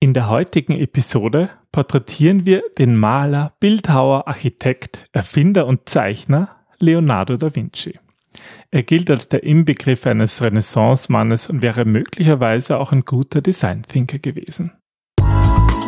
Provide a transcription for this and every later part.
In der heutigen Episode porträtieren wir den Maler, Bildhauer, Architekt, Erfinder und Zeichner Leonardo da Vinci. Er gilt als der Inbegriff eines Renaissance-Mannes und wäre möglicherweise auch ein guter Design-Thinker gewesen.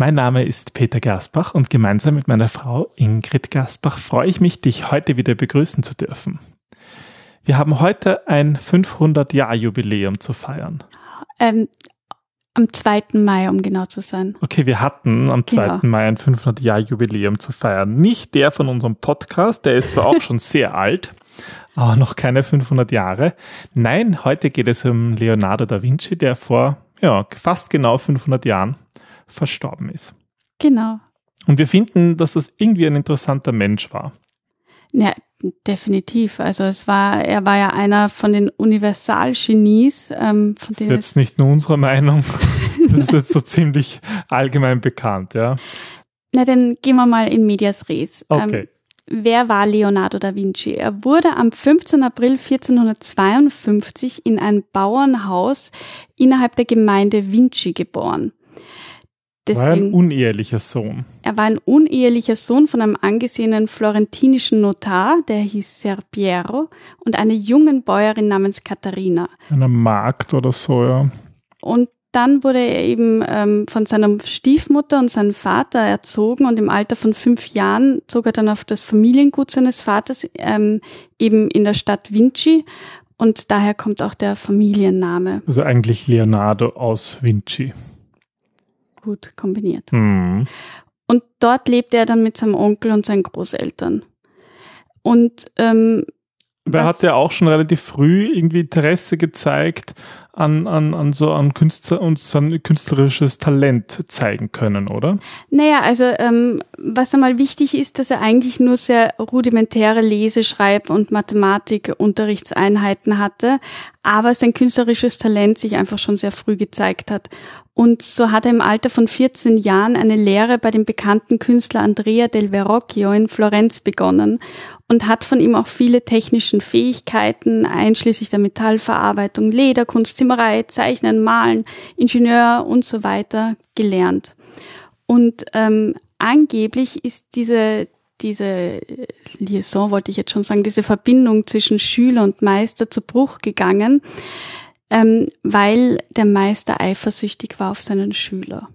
Mein Name ist Peter Gersbach und gemeinsam mit meiner Frau Ingrid Gersbach freue ich mich, dich heute wieder begrüßen zu dürfen. Wir haben heute ein 500-Jahr-Jubiläum zu feiern. Ähm, am 2. Mai, um genau zu sein. Okay, wir hatten am 2. Genau. Mai ein 500-Jahr-Jubiläum zu feiern. Nicht der von unserem Podcast, der ist zwar auch schon sehr alt, aber noch keine 500 Jahre. Nein, heute geht es um Leonardo da Vinci, der vor ja, fast genau 500 Jahren verstorben ist. Genau. Und wir finden, dass das irgendwie ein interessanter Mensch war. Ja, definitiv. Also es war, er war ja einer von den Universalgenies. Ähm, von denen jetzt nicht nur unsere Meinung. das ist jetzt so ziemlich allgemein bekannt, ja. Na, dann gehen wir mal in Medias Res. Ähm, okay. Ähm, Wer war Leonardo da Vinci? Er wurde am 15. April 1452 in ein Bauernhaus innerhalb der Gemeinde Vinci geboren. Deswegen, war ein unehelicher Sohn. Er war ein unehelicher Sohn von einem angesehenen florentinischen Notar, der hieß Ser Piero, und einer jungen Bäuerin namens Katharina. Einer Magd oder so, ja. Und dann wurde er eben ähm, von seiner Stiefmutter und seinem Vater erzogen und im Alter von fünf Jahren zog er dann auf das Familiengut seines Vaters, ähm, eben in der Stadt Vinci. Und daher kommt auch der Familienname. Also eigentlich Leonardo aus Vinci gut kombiniert. Mhm. Und dort lebte er dann mit seinem Onkel und seinen Großeltern. Und ähm, er hat ja auch schon relativ früh irgendwie Interesse gezeigt an, an, an so an Künstler und sein künstlerisches Talent zeigen können, oder? Naja, also ähm, was einmal wichtig ist, dass er eigentlich nur sehr rudimentäre Lese-, Schreib- und Mathematik-Unterrichtseinheiten hatte, aber sein künstlerisches Talent sich einfach schon sehr früh gezeigt hat. Und so hat er im Alter von 14 Jahren eine Lehre bei dem bekannten Künstler Andrea del Verrocchio in Florenz begonnen und hat von ihm auch viele technischen Fähigkeiten, einschließlich der Metallverarbeitung, Lederkunst, Zimmerei, Zeichnen, Malen, Ingenieur und so weiter gelernt. Und ähm, angeblich ist diese diese Liaison, wollte ich jetzt schon sagen, diese Verbindung zwischen Schüler und Meister zu Bruch gegangen, ähm, weil der Meister eifersüchtig war auf seinen Schüler.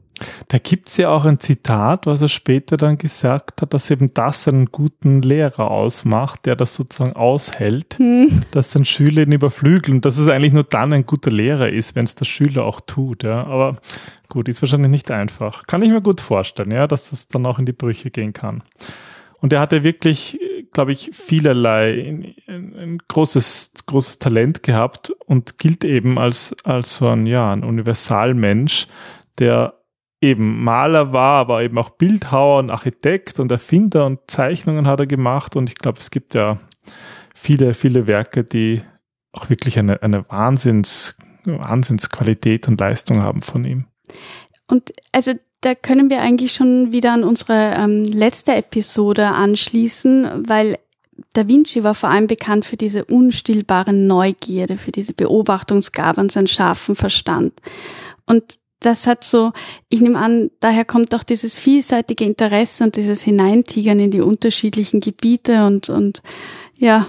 Da gibt's ja auch ein Zitat, was er später dann gesagt hat, dass eben das einen guten Lehrer ausmacht, der das sozusagen aushält, hm. dass sein Schüler ihn überflügelt und dass es eigentlich nur dann ein guter Lehrer ist, wenn es der Schüler auch tut. Ja. Aber gut, ist wahrscheinlich nicht einfach. Kann ich mir gut vorstellen, ja, dass das dann auch in die Brüche gehen kann. Und er hatte wirklich glaube ich, vielerlei, ein, großes, großes Talent gehabt und gilt eben als, als so ein, ja, ein Universalmensch, der eben Maler war, aber eben auch Bildhauer und Architekt und Erfinder und Zeichnungen hat er gemacht. Und ich glaube, es gibt ja viele, viele Werke, die auch wirklich eine, eine Wahnsinns, Wahnsinnsqualität und Leistung haben von ihm. Und also da können wir eigentlich schon wieder an unsere ähm, letzte Episode anschließen, weil Da Vinci war vor allem bekannt für diese unstillbare Neugierde, für diese Beobachtungsgabe und seinen scharfen Verstand. Und das hat so, ich nehme an, daher kommt auch dieses vielseitige Interesse und dieses Hineintigern in die unterschiedlichen Gebiete und, und ja,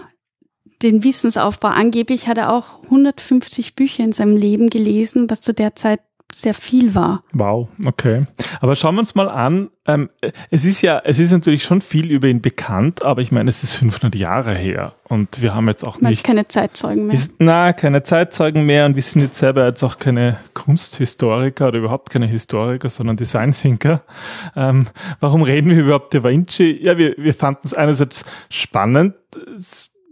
den Wissensaufbau. Angeblich hat er auch 150 Bücher in seinem Leben gelesen, was zu der Zeit sehr viel war. Wow, okay. Aber schauen wir uns mal an. Ähm, es ist ja, es ist natürlich schon viel über ihn bekannt, aber ich meine, es ist 500 Jahre her und wir haben jetzt auch Man nicht keine Zeitzeugen mehr. Ist, na, keine Zeitzeugen mehr und wir sind jetzt selber jetzt auch keine Kunsthistoriker oder überhaupt keine Historiker, sondern Designthinker. Ähm, warum reden wir überhaupt über Vinci? Ja, wir, wir fanden es einerseits spannend,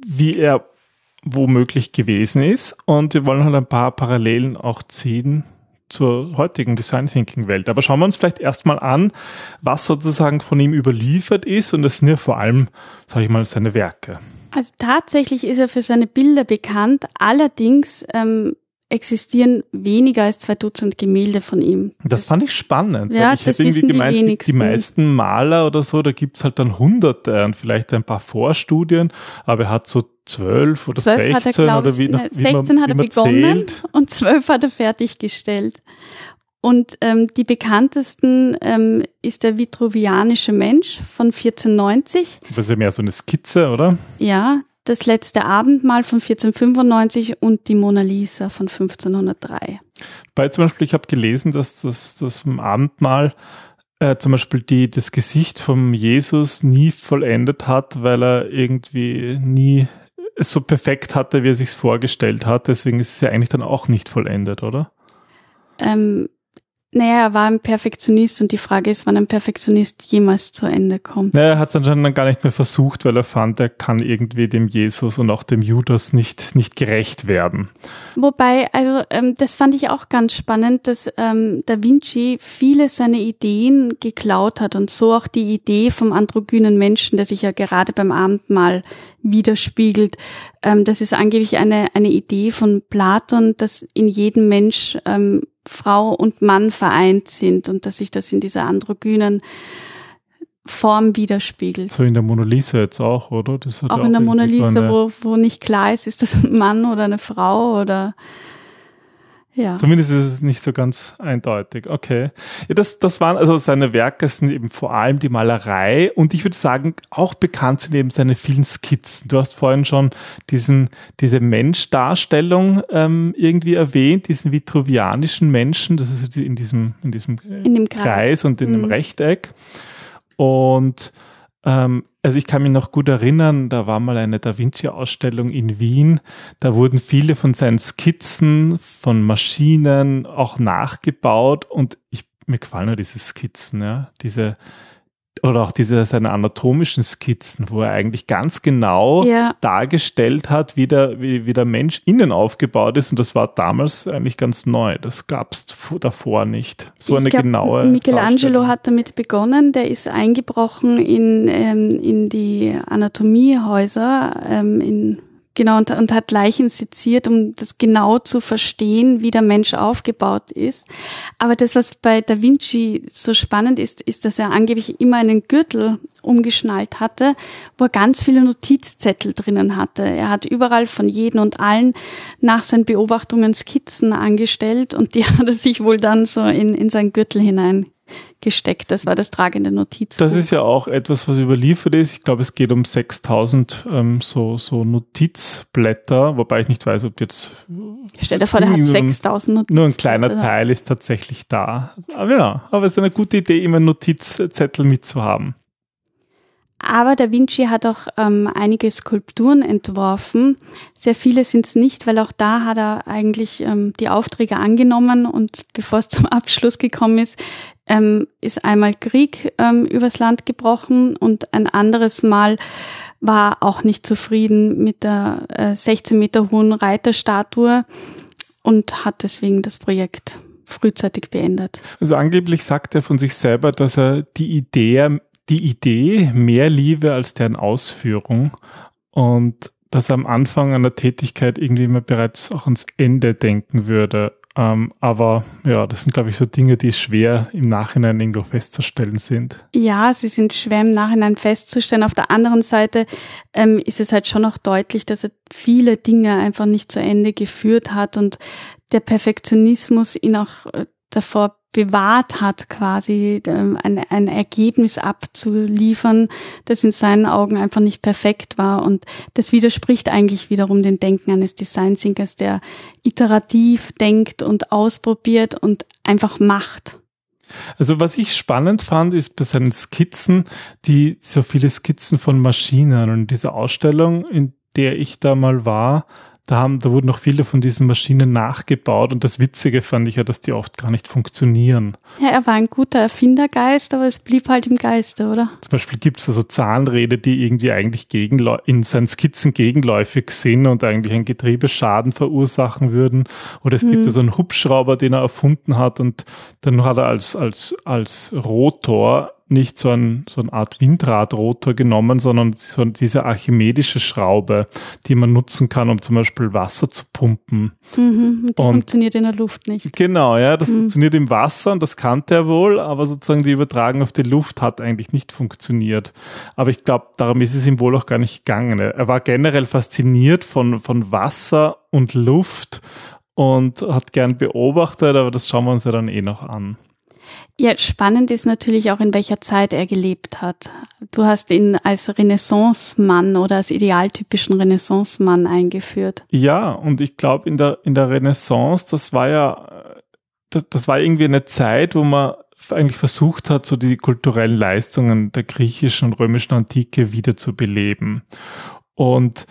wie er womöglich gewesen ist und wir wollen halt ein paar Parallelen auch ziehen zur heutigen Design Thinking Welt. Aber schauen wir uns vielleicht erstmal an, was sozusagen von ihm überliefert ist und das sind ja vor allem, sage ich mal, seine Werke. Also tatsächlich ist er für seine Bilder bekannt. Allerdings ähm, existieren weniger als zwei Dutzend Gemälde von ihm. Das, das fand ich spannend. Ja, ich das hätte irgendwie gemeint, die, die, meisten Maler oder so, da gibt's halt dann hunderte und vielleicht ein paar Vorstudien, aber er hat so zwölf oder zwölf sechzehn er, oder wie, nach, wie 16 man, hat er begonnen zählt. und zwölf hat er fertiggestellt. Und ähm, die bekanntesten ähm, ist der vitruvianische Mensch von 1490. Das ist ja mehr so eine Skizze, oder? Ja, das letzte Abendmahl von 1495 und die Mona Lisa von 1503. Bei zum Beispiel, ich habe gelesen, dass das, das Abendmahl äh, zum Beispiel die, das Gesicht vom Jesus nie vollendet hat, weil er irgendwie nie es so perfekt hatte, wie er sich vorgestellt hat. Deswegen ist es ja eigentlich dann auch nicht vollendet, oder? Ähm, naja, er war ein Perfektionist und die Frage ist, wann ein Perfektionist jemals zu Ende kommt. Naja, er hat es anscheinend dann gar nicht mehr versucht, weil er fand, er kann irgendwie dem Jesus und auch dem Judas nicht, nicht gerecht werden. Wobei, also ähm, das fand ich auch ganz spannend, dass ähm, Da Vinci viele seiner Ideen geklaut hat und so auch die Idee vom androgynen Menschen, der sich ja gerade beim Abendmahl widerspiegelt. Ähm, das ist angeblich eine, eine Idee von Platon, dass in jedem Mensch ähm, Frau und Mann vereint sind und dass sich das in dieser androgynen Form widerspiegelt. So in der Mona Lisa jetzt auch, oder? auch, auch in der Mona Lisa, so wo, wo nicht klar ist, ist das ein Mann oder eine Frau oder ja. Zumindest ist es nicht so ganz eindeutig. Okay. Ja, das, das waren also seine Werke sind eben vor allem die Malerei und ich würde sagen, auch bekannt sind eben seine vielen Skizzen. Du hast vorhin schon diesen, diese Menschdarstellung ähm, irgendwie erwähnt, diesen vitruvianischen Menschen, das ist in diesem, in diesem in Kreis. Kreis und in mhm. dem Rechteck. Und ähm, also ich kann mich noch gut erinnern, da war mal eine Da Vinci-Ausstellung in Wien. Da wurden viele von seinen Skizzen von Maschinen auch nachgebaut und ich, mir gefallen nur diese Skizzen, ja, diese oder auch diese seine anatomischen Skizzen, wo er eigentlich ganz genau ja. dargestellt hat, wie der, wie, wie der Mensch innen aufgebaut ist. Und das war damals eigentlich ganz neu. Das gab es davor nicht. So ich eine glaub, genaue. Michelangelo hat damit begonnen. Der ist eingebrochen in, ähm, in die Anatomiehäuser ähm, in Genau, und, und hat Leichen seziert, um das genau zu verstehen, wie der Mensch aufgebaut ist. Aber das, was bei Da Vinci so spannend ist, ist, dass er angeblich immer einen Gürtel umgeschnallt hatte, wo er ganz viele Notizzettel drinnen hatte. Er hat überall von jedem und allen nach seinen Beobachtungen Skizzen angestellt und die hat er sich wohl dann so in, in seinen Gürtel hinein gesteckt. Das war das tragende Notiz. Das ist ja auch etwas, was überliefert ist. Ich glaube, es geht um 6000 ähm, so, so Notizblätter, wobei ich nicht weiß, ob jetzt. Stell dir vor, der hat 6000 Notizblätter. Nur ein kleiner Teil ist tatsächlich da. Aber ja, aber es ist eine gute Idee, immer Notizzettel mitzuhaben. Aber Da Vinci hat auch ähm, einige Skulpturen entworfen. Sehr viele sind es nicht, weil auch da hat er eigentlich ähm, die Aufträge angenommen und bevor es zum Abschluss gekommen ist, ähm, ist einmal Krieg ähm, übers Land gebrochen und ein anderes Mal war auch nicht zufrieden mit der äh, 16 Meter hohen Reiterstatue und hat deswegen das Projekt frühzeitig beendet. Also angeblich sagt er von sich selber, dass er die Idee die Idee mehr liebe als deren Ausführung und dass am Anfang einer Tätigkeit irgendwie immer bereits auch ans Ende denken würde. Ähm, aber ja, das sind, glaube ich, so Dinge, die schwer im Nachhinein irgendwo festzustellen sind. Ja, sie sind schwer im Nachhinein festzustellen. Auf der anderen Seite ähm, ist es halt schon noch deutlich, dass er viele Dinge einfach nicht zu Ende geführt hat und der Perfektionismus ihn auch äh, davor bewahrt hat, quasi ähm, ein, ein Ergebnis abzuliefern, das in seinen Augen einfach nicht perfekt war. Und das widerspricht eigentlich wiederum den Denken eines Design Thinkers, der iterativ denkt und ausprobiert und einfach macht. Also was ich spannend fand, ist bei seinen Skizzen, die so viele Skizzen von Maschinen und diese Ausstellung, in der ich da mal war, da haben, da wurden noch viele von diesen Maschinen nachgebaut und das Witzige fand ich ja, dass die oft gar nicht funktionieren. Ja, er war ein guter Erfindergeist, aber es blieb halt im Geiste, oder? Zum Beispiel gibt es also Zahnräder, die irgendwie eigentlich in seinen Skizzen gegenläufig sind und eigentlich einen Getriebeschaden verursachen würden. Oder es mhm. gibt also einen Hubschrauber, den er erfunden hat und dann hat er als, als, als Rotor nicht so, ein, so eine Art Windradrotor genommen, sondern so diese archimedische Schraube, die man nutzen kann, um zum Beispiel Wasser zu pumpen. Mhm, und funktioniert in der Luft nicht. Genau, ja, das mhm. funktioniert im Wasser und das kannte er wohl, aber sozusagen die Übertragung auf die Luft hat eigentlich nicht funktioniert. Aber ich glaube, darum ist es ihm wohl auch gar nicht gegangen. Er war generell fasziniert von, von Wasser und Luft und hat gern beobachtet, aber das schauen wir uns ja dann eh noch an. Ja, spannend ist natürlich auch, in welcher Zeit er gelebt hat. Du hast ihn als Renaissance-Mann oder als idealtypischen Renaissance-Mann eingeführt. Ja, und ich glaube, in der, in der Renaissance, das war ja, das, das war irgendwie eine Zeit, wo man eigentlich versucht hat, so die kulturellen Leistungen der griechischen und römischen Antike wieder zu beleben. Und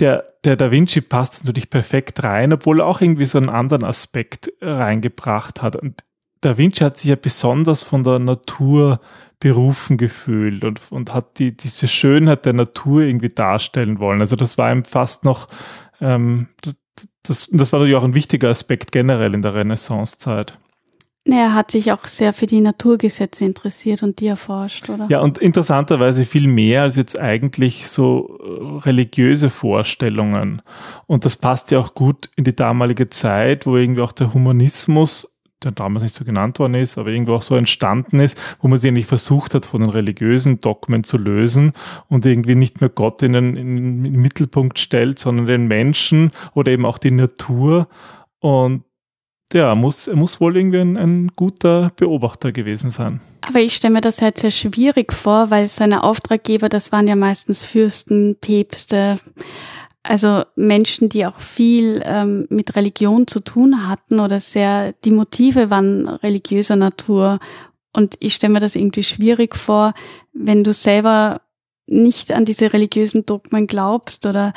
der, der Da Vinci passt natürlich perfekt rein, obwohl er auch irgendwie so einen anderen Aspekt reingebracht hat. Und Da Vinci hat sich ja besonders von der Natur berufen gefühlt und, und hat die, diese Schönheit der Natur irgendwie darstellen wollen. Also das war ihm fast noch, ähm, das, das, war natürlich auch ein wichtiger Aspekt generell in der Renaissancezeit. Er hat sich auch sehr für die Naturgesetze interessiert und die erforscht, oder? Ja, und interessanterweise viel mehr als jetzt eigentlich so äh, religiöse Vorstellungen. Und das passt ja auch gut in die damalige Zeit, wo irgendwie auch der Humanismus der damals nicht so genannt worden ist, aber irgendwo auch so entstanden ist, wo man sich eigentlich versucht hat, von den religiösen Dogmen zu lösen und irgendwie nicht mehr Gott in den, in den Mittelpunkt stellt, sondern den Menschen oder eben auch die Natur. Und ja, muss, er muss wohl irgendwie ein, ein guter Beobachter gewesen sein. Aber ich stelle mir das halt sehr schwierig vor, weil seine Auftraggeber, das waren ja meistens Fürsten, Päpste, also Menschen, die auch viel ähm, mit Religion zu tun hatten oder sehr, die Motive waren religiöser Natur. Und ich stelle mir das irgendwie schwierig vor, wenn du selber nicht an diese religiösen Dogmen glaubst oder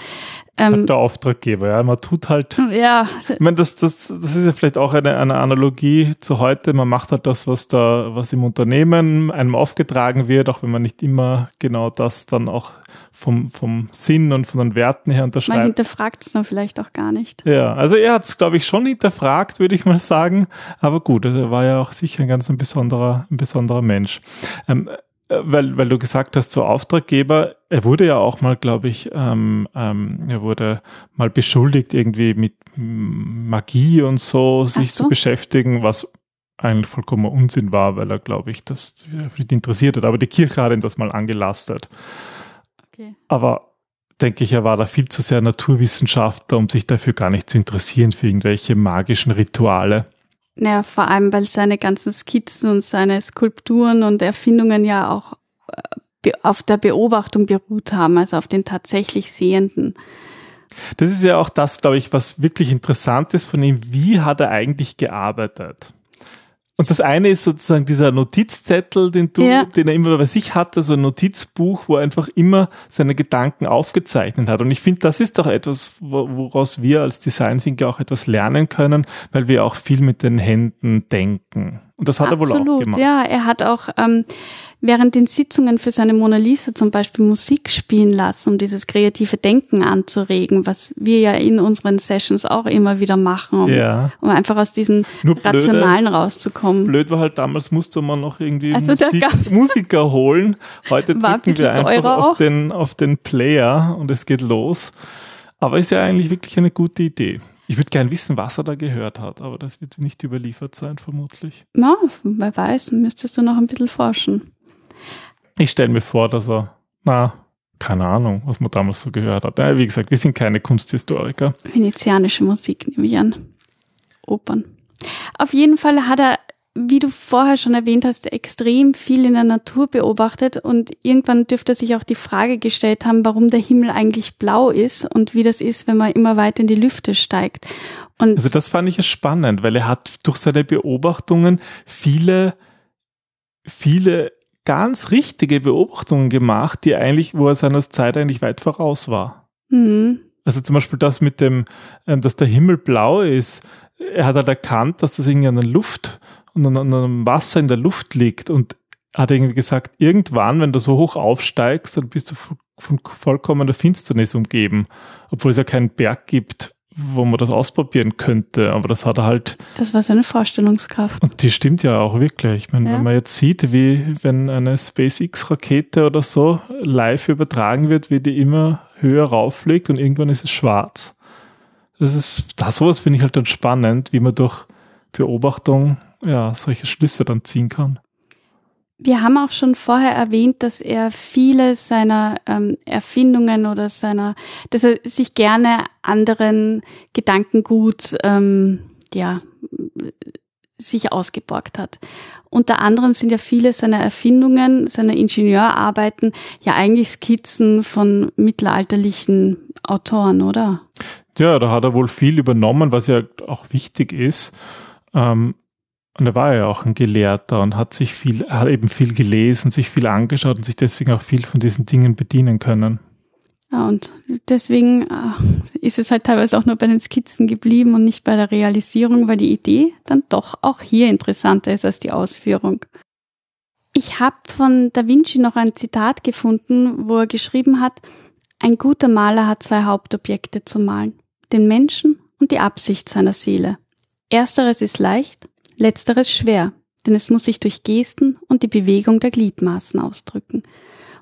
ähm, der Auftraggeber, ja. Man tut halt. Ja. Ich meine, das, das, das ist ja vielleicht auch eine, eine Analogie zu heute. Man macht halt das, was da, was im Unternehmen einem aufgetragen wird, auch wenn man nicht immer genau das dann auch vom, vom Sinn und von den Werten her unterschreibt. Man hinterfragt es dann vielleicht auch gar nicht. Ja, also er hat es, glaube ich, schon hinterfragt, würde ich mal sagen. Aber gut, er war ja auch sicher ein ganz ein besonderer, ein besonderer Mensch. Ähm, äh, weil, weil du gesagt hast, so Auftraggeber, er wurde ja auch mal, glaube ich, ähm, ähm, er wurde mal beschuldigt, irgendwie mit Magie und so sich so. zu beschäftigen, was eigentlich vollkommen Unsinn war, weil er, glaube ich, das nicht interessiert hat. Aber die Kirche hat ihn das mal angelastet. Okay. Aber denke ich, er war da viel zu sehr Naturwissenschaftler, um sich dafür gar nicht zu interessieren für irgendwelche magischen Rituale. Ja, vor allem, weil seine ganzen Skizzen und seine Skulpturen und Erfindungen ja auch äh, auf der Beobachtung beruht haben, also auf den tatsächlich Sehenden. Das ist ja auch das, glaube ich, was wirklich interessant ist von ihm. Wie hat er eigentlich gearbeitet? Und das eine ist sozusagen dieser Notizzettel, den du, ja. den er immer bei sich hatte, so ein Notizbuch, wo er einfach immer seine Gedanken aufgezeichnet hat. Und ich finde, das ist doch etwas, woraus wir als Design Thinker auch etwas lernen können, weil wir auch viel mit den Händen denken. Und das hat Absolut, er wohl auch gemacht. Ja, er hat auch ähm, während den Sitzungen für seine Mona Lisa zum Beispiel Musik spielen lassen, um dieses kreative Denken anzuregen, was wir ja in unseren Sessions auch immer wieder machen, um, ja. um einfach aus diesen blöde, Rationalen rauszukommen. Blöd war halt damals musste man noch irgendwie also Musik, Musiker holen. Heute drücken wir einfach auf den, auf den Player und es geht los. Aber ist ja eigentlich wirklich eine gute Idee. Ich würde gern wissen, was er da gehört hat, aber das wird nicht überliefert sein, vermutlich. Na, wer weiß, müsstest du noch ein bisschen forschen. Ich stelle mir vor, dass er, na, keine Ahnung, was man damals so gehört hat. Ja, wie gesagt, wir sind keine Kunsthistoriker. Venezianische Musik nehme ich an. Opern. Auf jeden Fall hat er, wie du vorher schon erwähnt hast, extrem viel in der Natur beobachtet und irgendwann dürfte er sich auch die Frage gestellt haben, warum der Himmel eigentlich blau ist und wie das ist, wenn man immer weiter in die Lüfte steigt. Und also das fand ich ja spannend, weil er hat durch seine Beobachtungen viele viele ganz richtige Beobachtungen gemacht, die eigentlich, wo er seiner Zeit eigentlich weit voraus war. Mhm. Also zum Beispiel das mit dem, ähm, dass der Himmel blau ist. Er hat halt erkannt, dass das irgendwie an der Luft und an, an einem Wasser in der Luft liegt und hat irgendwie gesagt, irgendwann, wenn du so hoch aufsteigst, dann bist du von vollkommener Finsternis umgeben, obwohl es ja keinen Berg gibt, wo man das ausprobieren könnte. Aber das hat er halt. Das war seine Vorstellungskraft. Und die stimmt ja auch wirklich. Ich meine, ja. wenn man jetzt sieht, wie wenn eine SpaceX-Rakete oder so live übertragen wird, wie die immer höher rauffliegt und irgendwann ist es schwarz. Das ist, das sowas finde ich halt dann spannend, wie man durch Beobachtung ja solche Schlüsse dann ziehen kann. Wir haben auch schon vorher erwähnt, dass er viele seiner ähm, Erfindungen oder seiner, dass er sich gerne anderen Gedankengut, ähm, ja, sich ausgeborgt hat. Unter anderem sind ja viele seiner Erfindungen, seiner Ingenieurarbeiten ja eigentlich Skizzen von mittelalterlichen Autoren, oder? Ja, da hat er wohl viel übernommen, was ja auch wichtig ist. Ähm, und er war ja auch ein Gelehrter und hat sich viel, hat eben viel gelesen, sich viel angeschaut und sich deswegen auch viel von diesen Dingen bedienen können. Ja, und deswegen äh, ist es halt teilweise auch nur bei den Skizzen geblieben und nicht bei der Realisierung, weil die Idee dann doch auch hier interessanter ist als die Ausführung. Ich habe von Da Vinci noch ein Zitat gefunden, wo er geschrieben hat, ein guter Maler hat zwei Hauptobjekte zu malen, den Menschen und die Absicht seiner Seele. Ersteres ist leicht, letzteres schwer, denn es muss sich durch Gesten und die Bewegung der Gliedmaßen ausdrücken.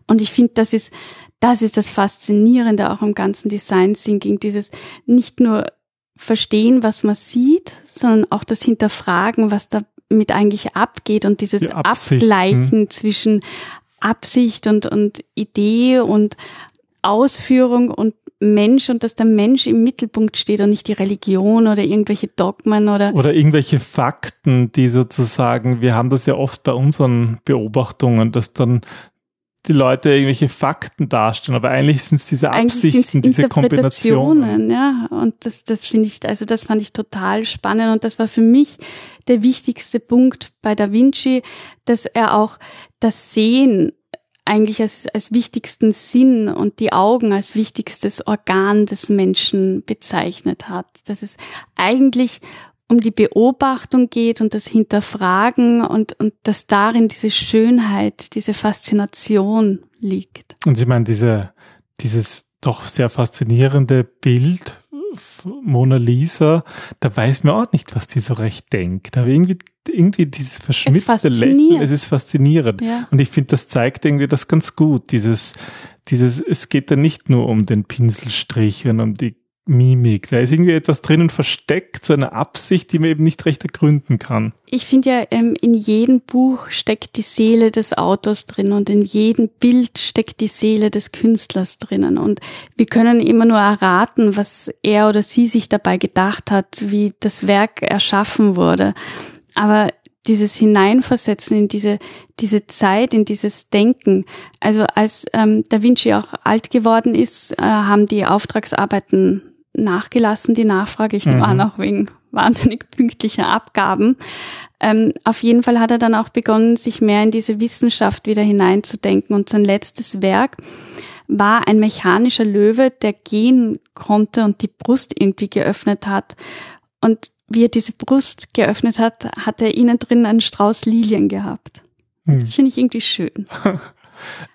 Und ich finde, das ist, das ist das Faszinierende auch im ganzen Design Thinking, dieses nicht nur verstehen, was man sieht, sondern auch das Hinterfragen, was damit eigentlich abgeht und dieses die Abgleichen zwischen Absicht und, und Idee und Ausführung und Mensch und dass der Mensch im Mittelpunkt steht und nicht die Religion oder irgendwelche Dogmen oder. Oder irgendwelche Fakten, die sozusagen, wir haben das ja oft bei unseren Beobachtungen, dass dann die Leute irgendwelche Fakten darstellen, aber eigentlich sind es diese Absichten, diese Kombinationen. Ja, und das, das finde ich, also das fand ich total spannend und das war für mich der wichtigste Punkt bei Da Vinci, dass er auch das Sehen eigentlich als, als wichtigsten Sinn und die Augen als wichtigstes Organ des Menschen bezeichnet hat. Dass es eigentlich um die Beobachtung geht und das Hinterfragen und, und dass darin diese Schönheit, diese Faszination liegt. Und ich meine, diese, dieses doch sehr faszinierende Bild Mona Lisa, da weiß man auch nicht, was die so recht denkt. Aber irgendwie, irgendwie dieses verschmitzte Lächeln, es ist faszinierend. Ja. Und ich finde, das zeigt irgendwie das ganz gut. Dieses, dieses, es geht da nicht nur um den Pinselstrich und um die Mimik. Da ist irgendwie etwas drinnen versteckt, so eine Absicht, die man eben nicht recht ergründen kann. Ich finde ja, ähm, in jedem Buch steckt die Seele des Autors drin und in jedem Bild steckt die Seele des Künstlers drinnen. Und wir können immer nur erraten, was er oder sie sich dabei gedacht hat, wie das Werk erschaffen wurde. Aber dieses Hineinversetzen in diese, diese Zeit, in dieses Denken. Also als ähm, Da Vinci auch alt geworden ist, äh, haben die Auftragsarbeiten nachgelassen, die Nachfrage. Ich nehme mhm. an, auch wegen wahnsinnig pünktlicher Abgaben. Ähm, auf jeden Fall hat er dann auch begonnen, sich mehr in diese Wissenschaft wieder hineinzudenken. Und sein letztes Werk war ein mechanischer Löwe, der gehen konnte und die Brust irgendwie geöffnet hat. Und wie er diese Brust geöffnet hat, hat er innen drin einen Strauß Lilien gehabt. Hm. Das finde ich irgendwie schön.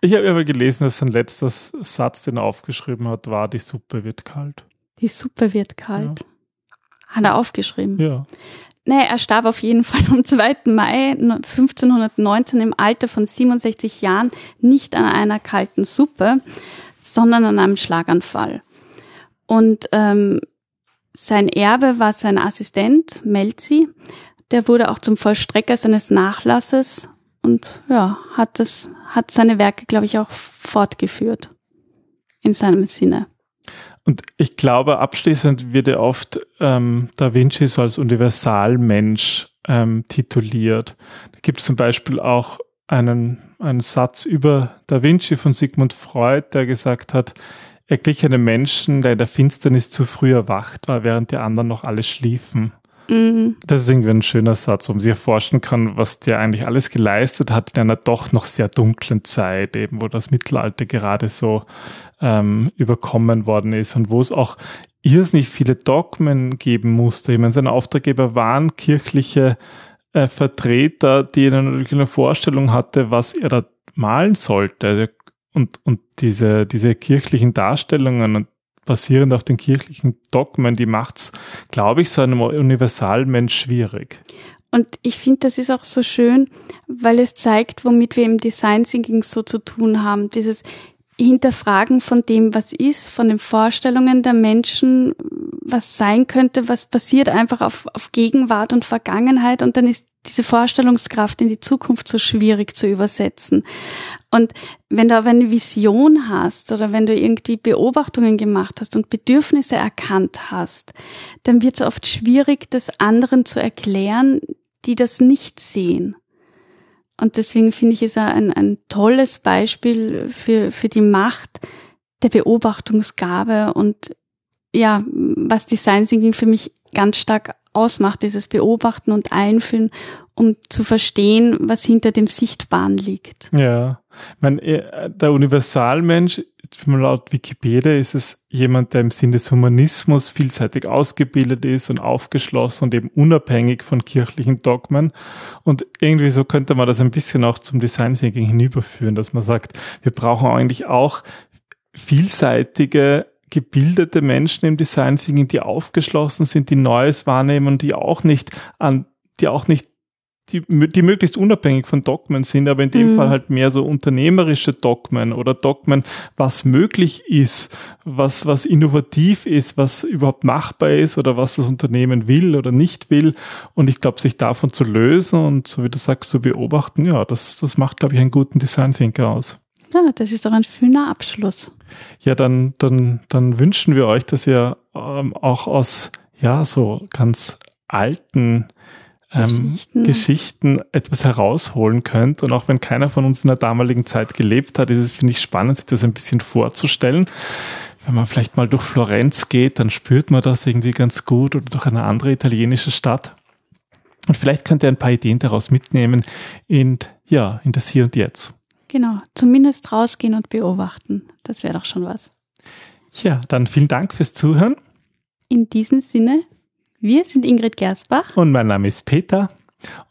Ich habe aber gelesen, dass sein letzter Satz, den er aufgeschrieben hat, war, die Suppe wird kalt. Die Suppe wird kalt. Ja. Hat er aufgeschrieben? Ja. Nee, er starb auf jeden Fall am 2. Mai 1519 im Alter von 67 Jahren nicht an einer kalten Suppe, sondern an einem Schlaganfall. Und ähm, sein Erbe war sein Assistent Melzi. Der wurde auch zum Vollstrecker seines Nachlasses und ja, hat das, hat seine Werke, glaube ich, auch fortgeführt in seinem Sinne. Und ich glaube, abschließend wird ja oft ähm, Da Vinci so als Universalmensch ähm, tituliert. Da gibt es zum Beispiel auch einen, einen Satz über Da Vinci von Sigmund Freud, der gesagt hat, er glich einem Menschen, der in der Finsternis zu früh erwacht war, während die anderen noch alle schliefen. Mhm. Das ist irgendwie ein schöner Satz, wo man sich vorstellen kann, was der eigentlich alles geleistet hat in einer doch noch sehr dunklen Zeit, eben wo das Mittelalter gerade so ähm, überkommen worden ist und wo es auch irrsinnig viele Dogmen geben musste. Ich meine, seine Auftraggeber waren kirchliche äh, Vertreter, die natürlich eine Vorstellung hatte, was er da malen sollte. Und, und diese, diese kirchlichen Darstellungen und basierend auf den kirchlichen Dogmen, die macht's, glaube ich, so einem Universalmensch schwierig. Und ich finde, das ist auch so schön, weil es zeigt, womit wir im Design Thinking so zu tun haben. Dieses Hinterfragen von dem, was ist, von den Vorstellungen der Menschen, was sein könnte, was passiert einfach auf, auf Gegenwart und Vergangenheit und dann ist diese Vorstellungskraft in die Zukunft so schwierig zu übersetzen. Und wenn du aber eine Vision hast oder wenn du irgendwie Beobachtungen gemacht hast und Bedürfnisse erkannt hast, dann wird es oft schwierig, das anderen zu erklären, die das nicht sehen. Und deswegen finde ich es ein, ein tolles Beispiel für, für die Macht der Beobachtungsgabe und ja, was Design Thinking für mich ganz stark ausmacht, dieses Beobachten und Einfühlen, um zu verstehen, was hinter dem Sichtbaren liegt. Ja, ich meine, äh, der Universalmensch, laut Wikipedia ist es jemand, der im Sinne des Humanismus vielseitig ausgebildet ist und aufgeschlossen und eben unabhängig von kirchlichen Dogmen. Und irgendwie so könnte man das ein bisschen auch zum Design Thinking hinüberführen, dass man sagt, wir brauchen eigentlich auch vielseitige gebildete Menschen im Design Thinking, die aufgeschlossen sind, die Neues wahrnehmen und die auch nicht an, die auch nicht die, die möglichst unabhängig von Dogmen sind, aber in dem mhm. Fall halt mehr so unternehmerische Dogmen oder Dogmen, was möglich ist, was, was innovativ ist, was überhaupt machbar ist oder was das Unternehmen will oder nicht will. Und ich glaube, sich davon zu lösen und so wie du sagst, zu beobachten, ja, das, das macht, glaube ich, einen guten Design Thinker aus. Ja, das ist doch ein schöner Abschluss. Ja, dann, dann, dann wünschen wir euch, dass ihr ähm, auch aus, ja, so ganz alten ähm, Geschichten. Geschichten etwas herausholen könnt. Und auch wenn keiner von uns in der damaligen Zeit gelebt hat, ist es, finde ich, spannend, sich das ein bisschen vorzustellen. Wenn man vielleicht mal durch Florenz geht, dann spürt man das irgendwie ganz gut oder durch eine andere italienische Stadt. Und vielleicht könnt ihr ein paar Ideen daraus mitnehmen in, ja, in das Hier und Jetzt. Genau, zumindest rausgehen und beobachten. Das wäre doch schon was. Ja, dann vielen Dank fürs Zuhören. In diesem Sinne, wir sind Ingrid Gersbach. Und mein Name ist Peter.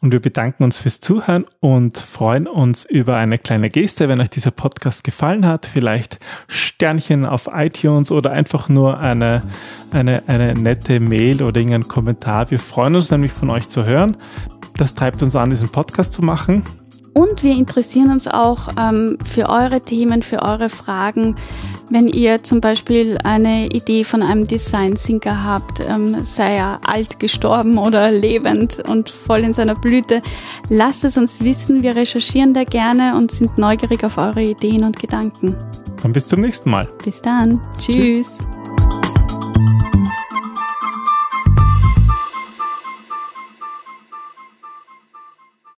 Und wir bedanken uns fürs Zuhören und freuen uns über eine kleine Geste, wenn euch dieser Podcast gefallen hat. Vielleicht Sternchen auf iTunes oder einfach nur eine, eine, eine nette Mail oder irgendeinen Kommentar. Wir freuen uns nämlich von euch zu hören. Das treibt uns an, diesen Podcast zu machen. Und wir interessieren uns auch ähm, für eure Themen, für eure Fragen. Wenn ihr zum Beispiel eine Idee von einem Design Thinker habt, ähm, sei er alt gestorben oder lebend und voll in seiner Blüte, lasst es uns wissen. Wir recherchieren da gerne und sind neugierig auf eure Ideen und Gedanken. Dann bis zum nächsten Mal. Bis dann. Tschüss. Tschüss.